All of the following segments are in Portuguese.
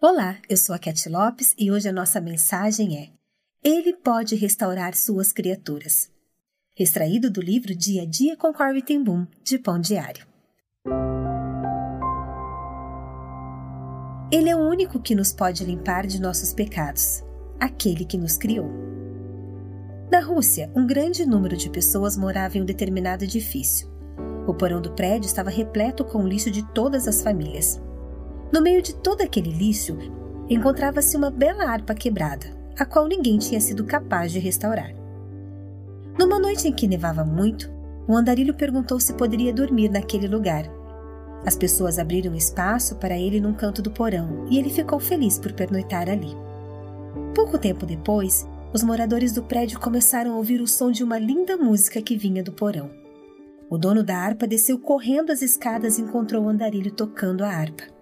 Olá, eu sou a Cat Lopes e hoje a nossa mensagem é: Ele pode restaurar suas criaturas. Extraído do livro Dia a Dia com Corby Ten Boom, de Pão Diário. Ele é o único que nos pode limpar de nossos pecados, aquele que nos criou. Na Rússia, um grande número de pessoas morava em um determinado edifício. O porão do prédio estava repleto com o lixo de todas as famílias. No meio de todo aquele lixo, encontrava-se uma bela harpa quebrada, a qual ninguém tinha sido capaz de restaurar. Numa noite em que nevava muito, o andarilho perguntou se poderia dormir naquele lugar. As pessoas abriram espaço para ele num canto do porão e ele ficou feliz por pernoitar ali. Pouco tempo depois, os moradores do prédio começaram a ouvir o som de uma linda música que vinha do porão. O dono da harpa desceu correndo as escadas e encontrou o andarilho tocando a harpa.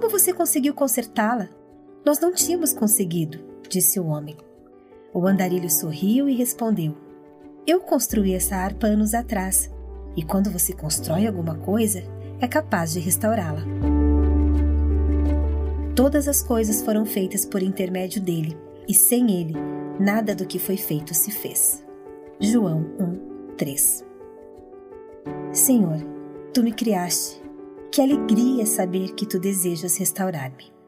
Como você conseguiu consertá-la? Nós não tínhamos conseguido, disse o homem. O andarilho sorriu e respondeu: Eu construí essa harpa anos atrás, e quando você constrói alguma coisa, é capaz de restaurá-la. Todas as coisas foram feitas por intermédio dele, e sem ele, nada do que foi feito se fez. João 1, 3 Senhor, tu me criaste que alegria saber que tu desejas restaurar-me.